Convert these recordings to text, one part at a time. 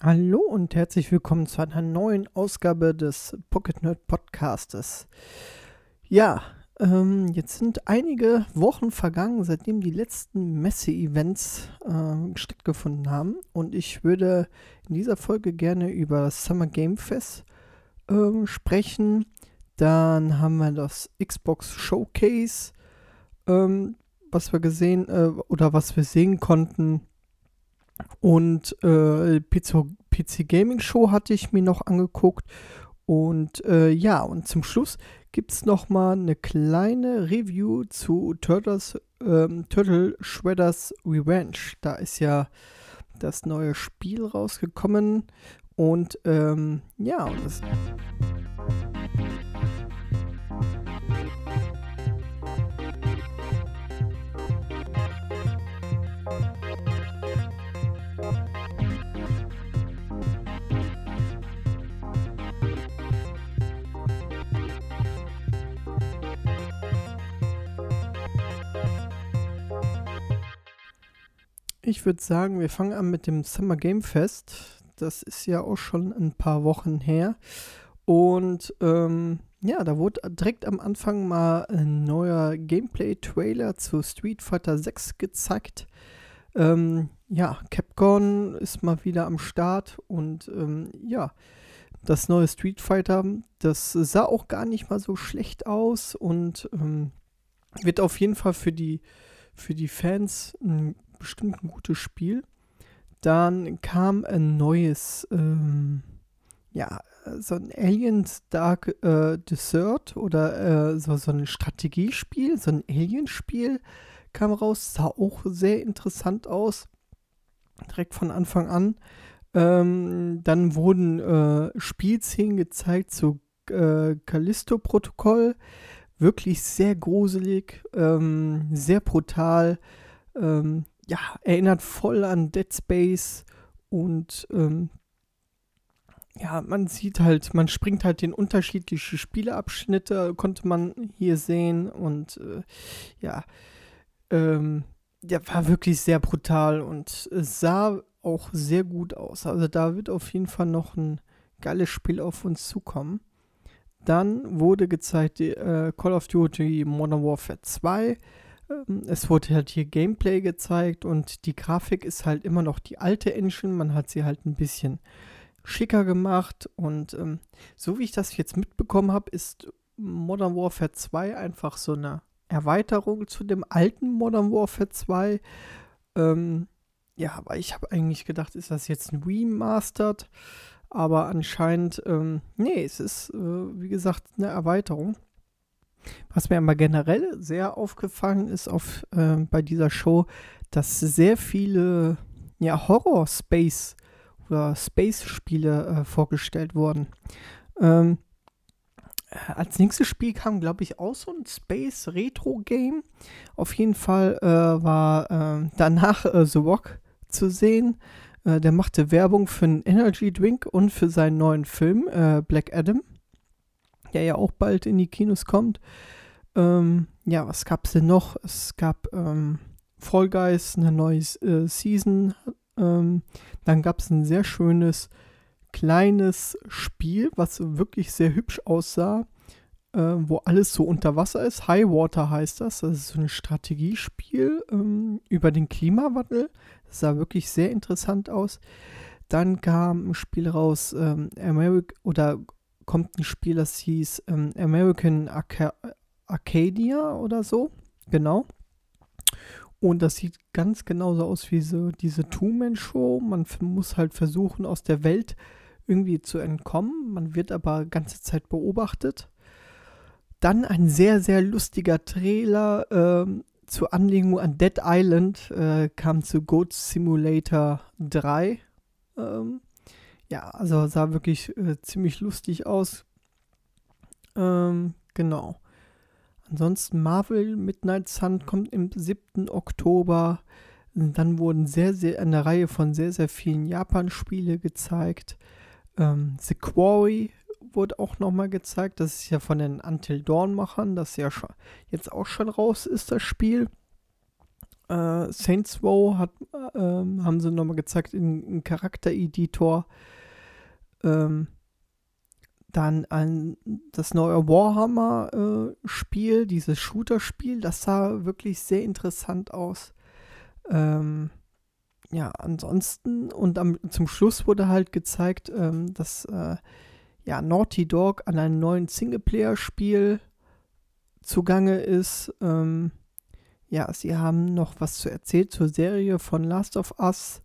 Hallo und herzlich willkommen zu einer neuen Ausgabe des Pocket Nerd Podcastes. Ja, ähm, jetzt sind einige Wochen vergangen, seitdem die letzten Messe-Events äh, stattgefunden haben. Und ich würde in dieser Folge gerne über Summer Game Fest äh, sprechen. Dann haben wir das Xbox Showcase, ähm, was wir gesehen äh, oder was wir sehen konnten und äh, PC, PC Gaming Show hatte ich mir noch angeguckt. Und äh, ja, und zum Schluss gibt es nochmal eine kleine Review zu Turtles, ähm, Turtle Shredders Revenge. Da ist ja das neue Spiel rausgekommen. Und ähm, ja, und das. Ich würde sagen, wir fangen an mit dem Summer Game Fest. Das ist ja auch schon ein paar Wochen her. Und ähm, ja, da wurde direkt am Anfang mal ein neuer Gameplay-Trailer zu Street Fighter 6 gezeigt. Ähm, ja, Capcom ist mal wieder am Start und ähm, ja, das neue Street Fighter, das sah auch gar nicht mal so schlecht aus und ähm, wird auf jeden Fall für die, für die Fans ein bestimmt ein gutes Spiel. Dann kam ein neues, ähm, ja, so ein Aliens Dark äh, Desert oder äh, so, so ein Strategiespiel, so ein Alienspiel kam raus, sah auch sehr interessant aus. Direkt von Anfang an. Ähm, dann wurden äh, Spielszenen gezeigt zu äh, Callisto-Protokoll. Wirklich sehr gruselig, ähm, sehr brutal. Ähm, ja, erinnert voll an Dead Space und ähm, ja, man sieht halt, man springt halt in unterschiedliche Spieleabschnitte, konnte man hier sehen und äh, ja, ähm, der war wirklich sehr brutal und es sah auch sehr gut aus. Also da wird auf jeden Fall noch ein geiles Spiel auf uns zukommen. Dann wurde gezeigt die, äh, Call of Duty Modern Warfare 2 ähm, es wurde halt hier Gameplay gezeigt und die Grafik ist halt immer noch die alte Engine. Man hat sie halt ein bisschen schicker gemacht und ähm, so wie ich das jetzt mitbekommen habe, ist Modern Warfare 2 einfach so eine Erweiterung zu dem alten Modern Warfare 2. Ähm, ja, aber ich habe eigentlich gedacht, ist das jetzt ein Remastered? Aber anscheinend, ähm, nee, es ist, äh, wie gesagt, eine Erweiterung. Was mir aber generell sehr aufgefallen ist auf, äh, bei dieser Show, dass sehr viele ja, Horror-Space oder Space-Spiele äh, vorgestellt wurden. Ähm, äh, als nächstes Spiel kam, glaube ich, auch so ein Space-Retro-Game. Auf jeden Fall äh, war äh, danach äh, The Rock zu sehen. der machte Werbung für einen Energy Drink und für seinen neuen Film Black Adam der ja auch bald in die Kinos kommt. Ähm, ja, was gab es denn noch? Es gab ähm, Fall Guys, eine neue äh, Season. Ähm, dann gab es ein sehr schönes kleines Spiel, was wirklich sehr hübsch aussah, äh, wo alles so unter Wasser ist. High Water heißt das. Das ist so ein Strategiespiel ähm, über den Klimawandel. Das sah wirklich sehr interessant aus. Dann kam ein Spiel raus, ähm, America oder kommt ein Spiel, das hieß ähm, American Arca Arcadia oder so. Genau. Und das sieht ganz genauso aus wie so diese Two-Man-Show. Man muss halt versuchen, aus der Welt irgendwie zu entkommen. Man wird aber ganze Zeit beobachtet. Dann ein sehr, sehr lustiger Trailer ähm, zur Anlegung an Dead Island äh, kam zu Goat Simulator 3. Ähm, ja, also sah wirklich äh, ziemlich lustig aus. Ähm, genau. Ansonsten Marvel Midnight Sun kommt im 7. Oktober. Dann wurden sehr, sehr eine Reihe von sehr, sehr vielen Japan-Spiele gezeigt. Ähm, The Quarry wurde auch nochmal gezeigt. Das ist ja von den Until Dawn-Machern, das ja schon, jetzt auch schon raus ist, das Spiel. Äh, Saints Row hat, äh, haben sie nochmal gezeigt in, in Charaktereditor. Ähm, dann ein, das neue Warhammer-Spiel, äh, dieses Shooter-Spiel, das sah wirklich sehr interessant aus. Ähm, ja, ansonsten und am, zum Schluss wurde halt gezeigt, ähm, dass äh, ja, Naughty Dog an einem neuen Singleplayer-Spiel zugange ist. Ähm, ja, sie haben noch was zu erzählt zur Serie von Last of Us.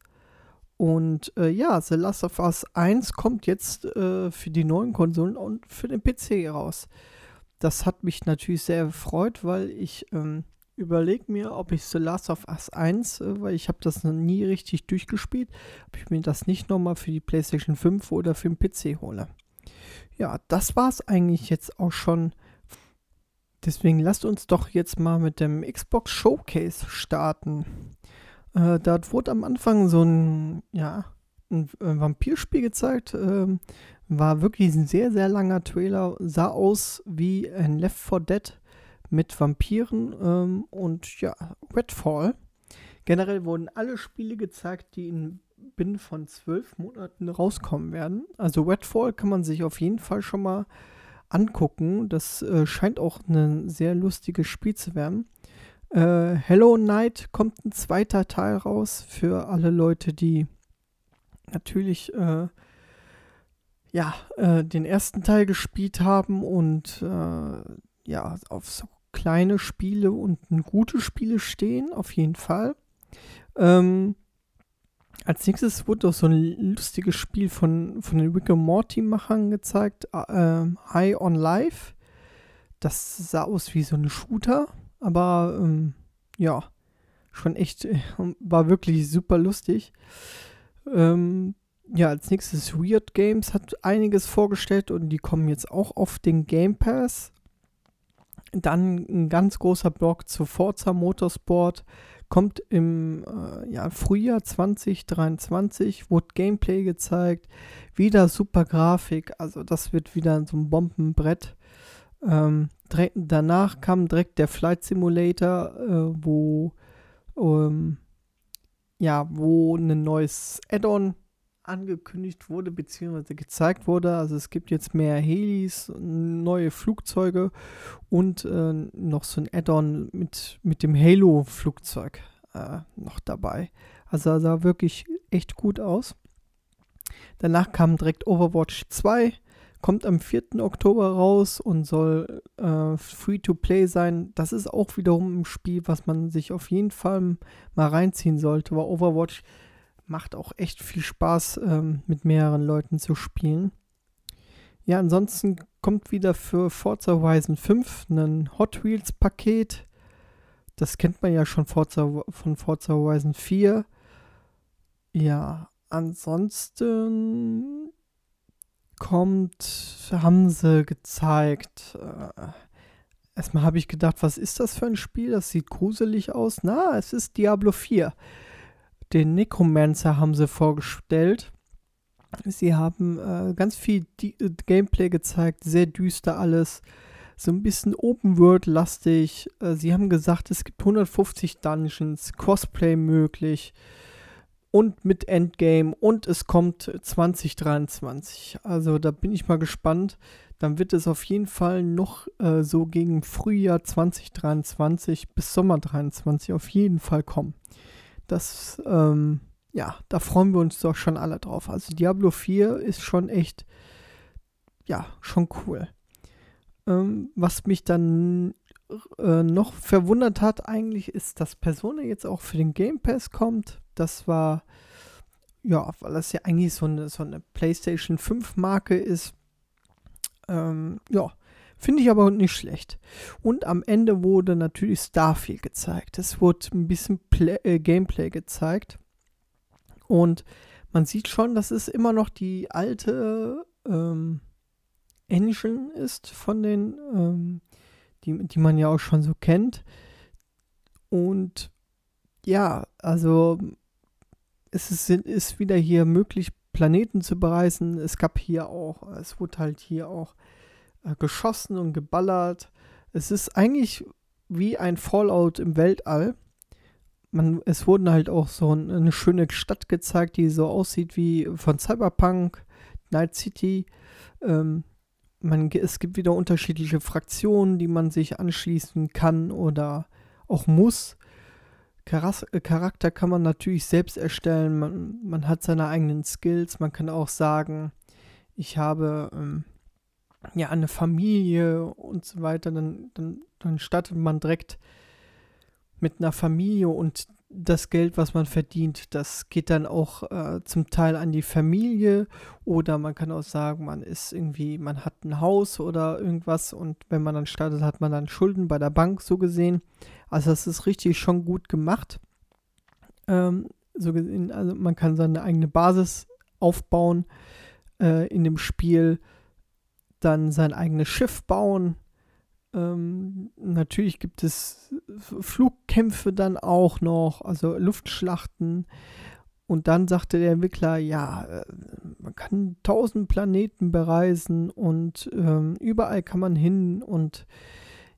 Und äh, ja, The Last of Us 1 kommt jetzt äh, für die neuen Konsolen und für den PC raus. Das hat mich natürlich sehr gefreut, weil ich ähm, überlege mir, ob ich The Last of Us 1, äh, weil ich habe das noch nie richtig durchgespielt, ob ich mir das nicht nochmal für die PlayStation 5 oder für den PC hole. Ja, das war es eigentlich jetzt auch schon. Deswegen lasst uns doch jetzt mal mit dem Xbox Showcase starten. Äh, dort wurde am Anfang so ein, ja, ein äh, Vampirspiel gezeigt. Ähm, war wirklich ein sehr, sehr langer Trailer. Sah aus wie ein Left 4 Dead mit Vampiren ähm, und ja, Redfall. Generell wurden alle Spiele gezeigt, die in binnen von zwölf Monaten rauskommen werden. Also Redfall kann man sich auf jeden Fall schon mal angucken. Das äh, scheint auch ein sehr lustiges Spiel zu werden. Äh, Hello Night kommt ein zweiter Teil raus für alle Leute, die natürlich äh, ja, äh, den ersten Teil gespielt haben und äh, ja, auf so kleine Spiele und gute Spiele stehen, auf jeden Fall. Ähm, als nächstes wurde auch so ein lustiges Spiel von, von den Rick Morty-Machern gezeigt, äh, High on Life. Das sah aus wie so ein Shooter aber ähm, ja, schon echt, äh, war wirklich super lustig. Ähm, ja, als nächstes Weird Games hat einiges vorgestellt und die kommen jetzt auch auf den Game Pass. Dann ein ganz großer Block zu Forza Motorsport kommt im äh, ja, Frühjahr 2023, wurde Gameplay gezeigt, wieder super Grafik, also das wird wieder so ein Bombenbrett. Ähm, danach kam direkt der Flight Simulator, äh, wo ähm, ja, wo ein neues Add-on angekündigt wurde, beziehungsweise gezeigt wurde. Also es gibt jetzt mehr Helis, neue Flugzeuge und äh, noch so ein Add-on mit, mit dem Halo-Flugzeug äh, noch dabei. Also sah wirklich echt gut aus. Danach kam direkt Overwatch 2 kommt am 4. Oktober raus und soll äh, free to play sein. Das ist auch wiederum ein Spiel, was man sich auf jeden Fall mal reinziehen sollte, weil Overwatch macht auch echt viel Spaß, ähm, mit mehreren Leuten zu spielen. Ja, ansonsten kommt wieder für Forza Horizon 5 ein Hot Wheels Paket. Das kennt man ja schon Forza, von Forza Horizon 4. Ja, ansonsten kommt, haben sie gezeigt. Äh, erstmal habe ich gedacht, was ist das für ein Spiel? Das sieht gruselig aus. Na, es ist Diablo 4. Den Necromancer haben sie vorgestellt. Sie haben äh, ganz viel Di äh, Gameplay gezeigt, sehr düster alles, so ein bisschen Open World lastig. Äh, sie haben gesagt, es gibt 150 Dungeons, Crossplay möglich und mit Endgame und es kommt 2023. Also da bin ich mal gespannt. Dann wird es auf jeden Fall noch äh, so gegen Frühjahr 2023 bis Sommer 2023 auf jeden Fall kommen. Das, ähm, ja, da freuen wir uns doch schon alle drauf. Also Diablo 4 ist schon echt, ja, schon cool. Ähm, was mich dann äh, noch verwundert hat eigentlich, ist, dass Persona jetzt auch für den Game Pass kommt. Das war, ja, weil das ja eigentlich so eine, so eine PlayStation 5 Marke ist. Ähm, ja, finde ich aber nicht schlecht. Und am Ende wurde natürlich Starfield gezeigt. Es wurde ein bisschen Play äh, Gameplay gezeigt. Und man sieht schon, dass es immer noch die alte ähm, Engine ist von den, ähm, die, die man ja auch schon so kennt. Und ja, also es ist, ist wieder hier möglich, Planeten zu bereisen. Es gab hier auch, es wurde halt hier auch äh, geschossen und geballert. Es ist eigentlich wie ein Fallout im Weltall. man, es wurden halt auch so eine schöne Stadt gezeigt, die so aussieht wie von Cyberpunk, Night City. Ähm, man, es gibt wieder unterschiedliche Fraktionen, die man sich anschließen kann oder auch muss. Charakter kann man natürlich selbst erstellen. Man, man hat seine eigenen Skills. Man kann auch sagen, ich habe ähm, ja eine Familie und so weiter. Dann, dann, dann startet man direkt mit einer Familie und das Geld, was man verdient, das geht dann auch äh, zum Teil an die Familie oder man kann auch sagen, man ist irgendwie, man hat ein Haus oder irgendwas und wenn man dann startet, hat man dann Schulden bei der Bank so gesehen. Also das ist richtig schon gut gemacht. Ähm, so gesehen, also man kann seine eigene Basis aufbauen äh, in dem Spiel, dann sein eigenes Schiff bauen ähm, natürlich gibt es Flugkämpfe dann auch noch, also Luftschlachten. Und dann sagte der Entwickler, ja, äh, man kann tausend Planeten bereisen und ähm, überall kann man hin. Und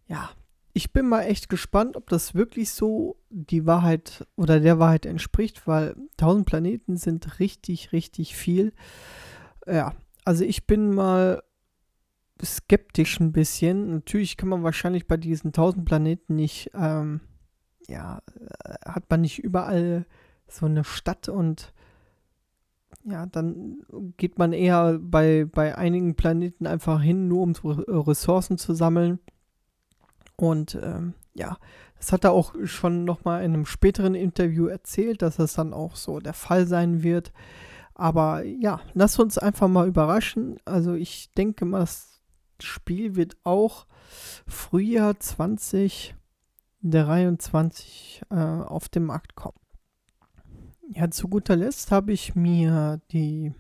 ja, ich bin mal echt gespannt, ob das wirklich so die Wahrheit oder der Wahrheit entspricht, weil tausend Planeten sind richtig, richtig viel. Ja, also ich bin mal skeptisch ein bisschen. Natürlich kann man wahrscheinlich bei diesen 1000 Planeten nicht, ähm, ja, äh, hat man nicht überall so eine Stadt und ja, dann geht man eher bei, bei einigen Planeten einfach hin, nur um Ressourcen zu sammeln. Und ähm, ja, das hat er auch schon nochmal in einem späteren Interview erzählt, dass das dann auch so der Fall sein wird. Aber ja, lass uns einfach mal überraschen. Also ich denke mal, dass Spiel wird auch Frühjahr 2023 äh, auf den Markt kommen. Ja, zu guter Letzt habe ich mir die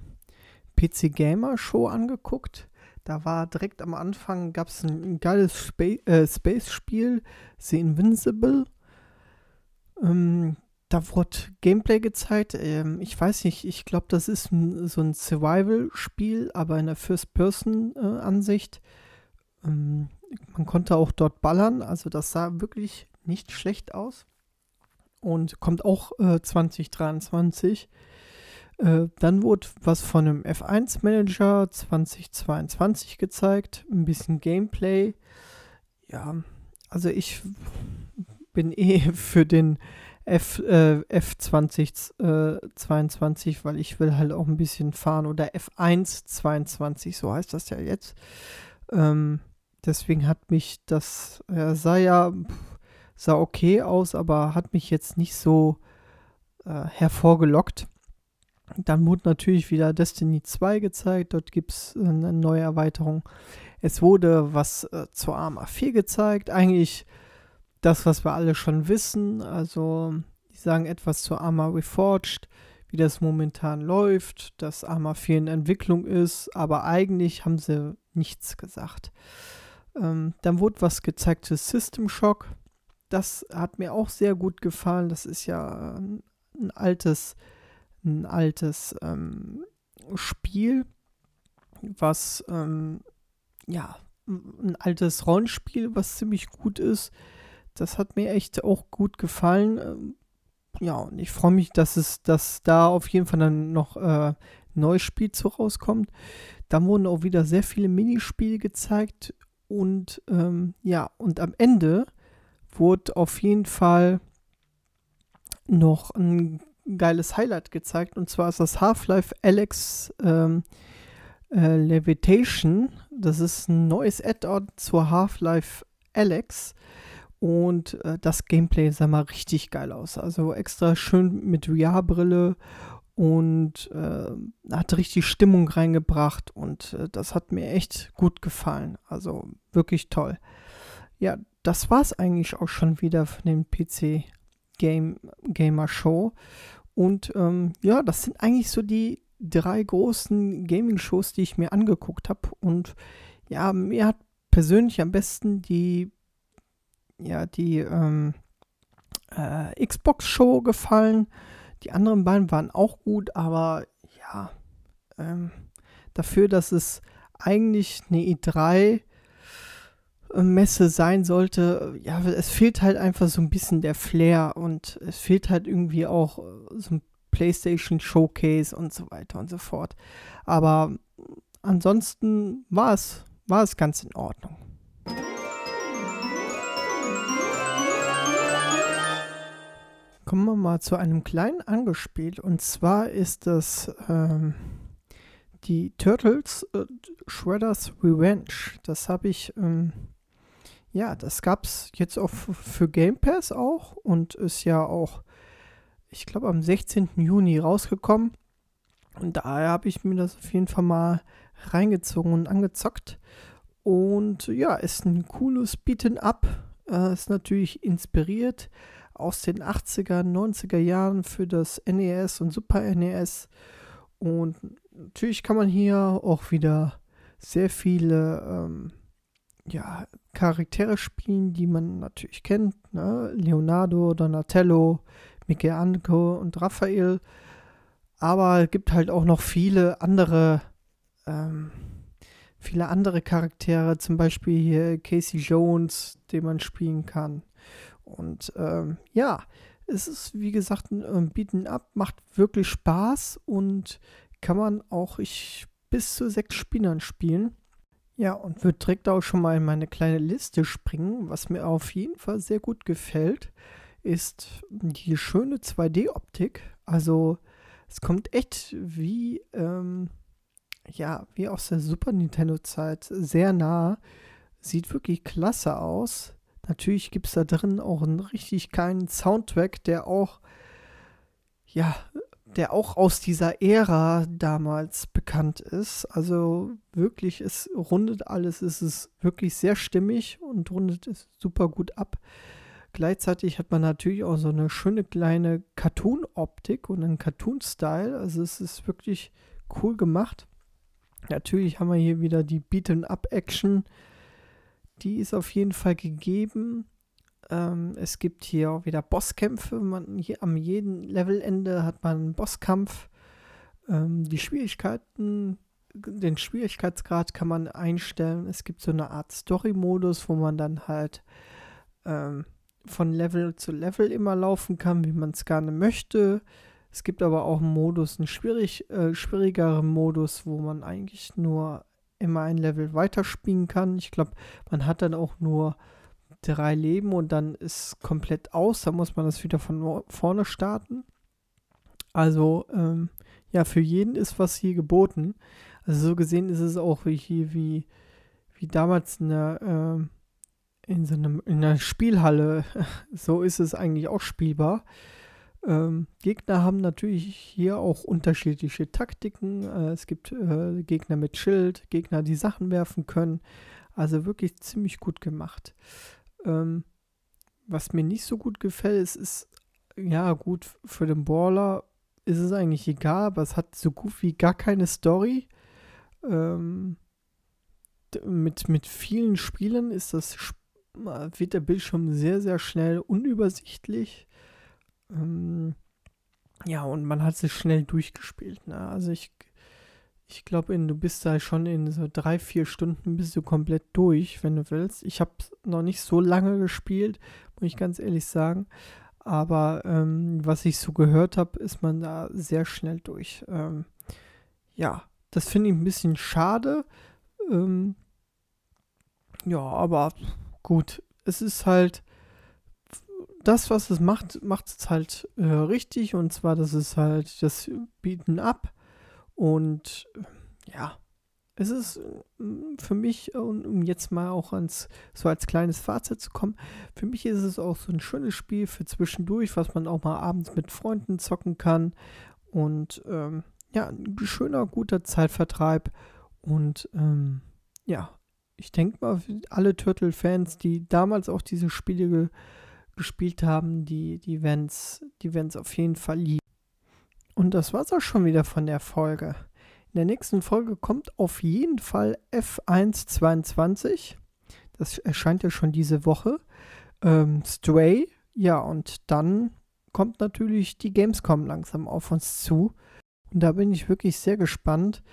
PC Gamer Show angeguckt. Da war direkt am Anfang gab es ein geiles Spa äh, Space-Spiel, The Invincible. Ähm, da wurde Gameplay gezeigt. Ähm, ich weiß nicht, ich glaube, das ist ein, so ein Survival-Spiel, aber in der First-Person-Ansicht. Äh, ähm, man konnte auch dort ballern, also das sah wirklich nicht schlecht aus. Und kommt auch äh, 2023. Äh, dann wurde was von einem F1-Manager 2022 gezeigt. Ein bisschen Gameplay. Ja, also ich bin eh für den F, äh, F2022, äh, weil ich will halt auch ein bisschen fahren oder F122, so heißt das ja jetzt. Ähm, deswegen hat mich das, äh, sah ja, sah okay aus, aber hat mich jetzt nicht so äh, hervorgelockt. Dann wurde natürlich wieder Destiny 2 gezeigt, dort gibt es eine neue Erweiterung. Es wurde was äh, zur Arma 4 gezeigt, eigentlich das, was wir alle schon wissen. Also, die sagen etwas zu Arma Reforged, wie das momentan läuft, dass Arma 4 in Entwicklung ist, aber eigentlich haben sie nichts gesagt. Ähm, dann wurde was gezeigt zu System Shock. Das hat mir auch sehr gut gefallen. Das ist ja ein, ein altes, ein altes ähm, Spiel, was ähm, ja ein altes Rollenspiel, was ziemlich gut ist das hat mir echt auch gut gefallen. Ähm, ja, und ich freue mich, dass es, dass da auf jeden Fall dann noch äh, neues Spiel zu rauskommt. Da wurden auch wieder sehr viele Minispiele gezeigt und ähm, ja, und am Ende wurde auf jeden Fall noch ein geiles Highlight gezeigt und zwar ist das Half-Life Alex ähm, äh, Levitation. Das ist ein neues Add-on zur Half-Life Alex. Und äh, das Gameplay sah mal richtig geil aus. Also extra schön mit VR-Brille und äh, hat richtig Stimmung reingebracht und äh, das hat mir echt gut gefallen. Also wirklich toll. Ja, das war es eigentlich auch schon wieder von dem PC Game Gamer Show. Und ähm, ja, das sind eigentlich so die drei großen Gaming-Shows, die ich mir angeguckt habe. Und ja, mir hat persönlich am besten die ja, die ähm, äh, Xbox-Show gefallen. Die anderen beiden waren auch gut, aber ja, ähm, dafür, dass es eigentlich eine E3 Messe sein sollte, ja, es fehlt halt einfach so ein bisschen der Flair und es fehlt halt irgendwie auch äh, so ein PlayStation Showcase und so weiter und so fort. Aber ansonsten war es, war es ganz in Ordnung. Kommen wir mal zu einem kleinen Angespiel und zwar ist das ähm, die Turtles äh, Shredder's Revenge. Das habe ich ähm, ja, das gab es jetzt auch für Game Pass auch und ist ja auch, ich glaube, am 16. Juni rausgekommen. Und daher habe ich mir das auf jeden Fall mal reingezogen und angezockt. Und ja, ist ein cooles Beaten Up. Äh, ist natürlich inspiriert aus den 80er, 90er Jahren für das NES und Super NES. Und natürlich kann man hier auch wieder sehr viele ähm, ja, Charaktere spielen, die man natürlich kennt. Ne? Leonardo, Donatello, Michelangelo und Raphael. Aber es gibt halt auch noch viele andere, ähm, viele andere Charaktere, zum Beispiel hier Casey Jones, den man spielen kann. Und ähm, ja, es ist wie gesagt ein ähm, Beaten Up, macht wirklich Spaß und kann man auch ich, bis zu sechs Spielern spielen. Ja, und würde direkt auch schon mal in meine kleine Liste springen. Was mir auf jeden Fall sehr gut gefällt, ist die schöne 2D-Optik. Also es kommt echt wie, ähm, ja, wie aus der Super Nintendo-Zeit sehr nah. Sieht wirklich klasse aus. Natürlich gibt es da drin auch einen richtig geilen Soundtrack, der auch, ja, der auch aus dieser Ära damals bekannt ist. Also wirklich, es rundet alles, es ist wirklich sehr stimmig und rundet es super gut ab. Gleichzeitig hat man natürlich auch so eine schöne kleine Cartoon-Optik und einen Cartoon-Style. Also es ist wirklich cool gemacht. Natürlich haben wir hier wieder die Beaten-Up-Action. Die ist auf jeden Fall gegeben. Ähm, es gibt hier auch wieder Bosskämpfe. Man, hier, am jeden Levelende hat man einen Bosskampf. Ähm, die Schwierigkeiten, den Schwierigkeitsgrad kann man einstellen. Es gibt so eine Art Story-Modus, wo man dann halt ähm, von Level zu Level immer laufen kann, wie man es gerne möchte. Es gibt aber auch einen Modus, einen schwierig, äh, schwierigeren Modus, wo man eigentlich nur immer ein Level weiterspielen kann. Ich glaube, man hat dann auch nur drei Leben und dann ist komplett aus. Da muss man das wieder von vorne starten. Also, ähm, ja, für jeden ist was hier geboten. Also so gesehen ist es auch wie hier, wie, wie damals in der, äh, in so einem, in einer Spielhalle. so ist es eigentlich auch spielbar. Ähm, Gegner haben natürlich hier auch unterschiedliche Taktiken. Äh, es gibt äh, Gegner mit Schild, Gegner, die Sachen werfen können. Also wirklich ziemlich gut gemacht. Ähm, was mir nicht so gut gefällt, ist, ist, ja, gut, für den Baller ist es eigentlich egal, aber es hat so gut wie gar keine Story. Ähm, mit, mit vielen Spielen ist das, wird der Bildschirm sehr, sehr schnell unübersichtlich. Ähm, ja, und man hat sich schnell durchgespielt. Ne? Also ich ich glaube, du bist da schon in so drei, vier Stunden bist du komplett durch, wenn du willst. Ich habe noch nicht so lange gespielt, muss ich ganz ehrlich sagen. Aber ähm, was ich so gehört habe, ist man da sehr schnell durch. Ähm, ja, das finde ich ein bisschen schade. Ähm, ja, aber gut, es ist halt das, was es macht, macht es halt äh, richtig. Und zwar, das ist halt das Bieten ab und ja, es ist mm, für mich, um jetzt mal auch ans, so als kleines Fazit zu kommen, für mich ist es auch so ein schönes Spiel für zwischendurch, was man auch mal abends mit Freunden zocken kann. Und ähm, ja, ein schöner, guter Zeitvertreib. Und ähm, ja, ich denke mal, alle Turtle-Fans, die damals auch diese Spiele gespielt haben, die, die werden es die auf jeden Fall lieben. Und das war's auch schon wieder von der Folge. In der nächsten Folge kommt auf jeden Fall F122. Das erscheint ja schon diese Woche. Ähm, Stray. Ja, und dann kommt natürlich die Gamescom langsam auf uns zu. Und da bin ich wirklich sehr gespannt,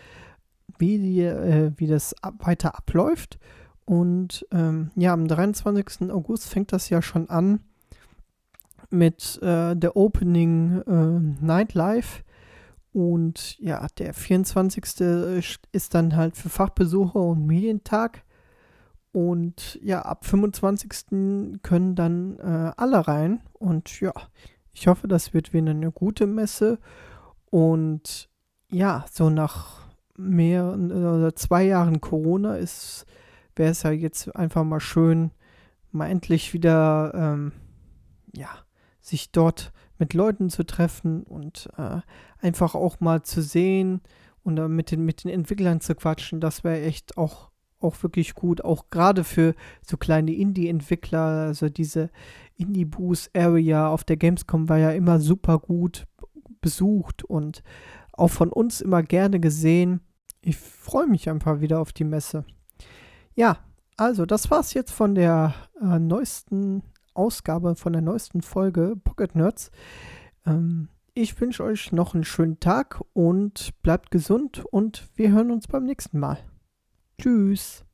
wie, die, äh, wie das ab weiter abläuft. Und ähm, ja, am 23. August fängt das ja schon an mit äh, der Opening äh, Nightlife. Und ja, der 24. ist dann halt für Fachbesucher und Medientag. Und ja, ab 25. können dann äh, alle rein. Und ja, ich hoffe, das wird wieder eine gute Messe. Und ja, so nach mehreren oder zwei Jahren Corona ist, wäre es ja jetzt einfach mal schön, mal endlich wieder, ähm, ja, sich dort mit Leuten zu treffen und äh, einfach auch mal zu sehen und äh, mit, den, mit den Entwicklern zu quatschen. Das wäre echt auch, auch wirklich gut. Auch gerade für so kleine Indie-Entwickler, also diese Indie-Boost-Area auf der Gamescom war ja immer super gut besucht und auch von uns immer gerne gesehen. Ich freue mich einfach wieder auf die Messe. Ja, also das war's jetzt von der äh, neuesten Ausgabe, von der neuesten Folge Pocket Nerds. Ähm, ich wünsche euch noch einen schönen Tag und bleibt gesund und wir hören uns beim nächsten Mal. Tschüss.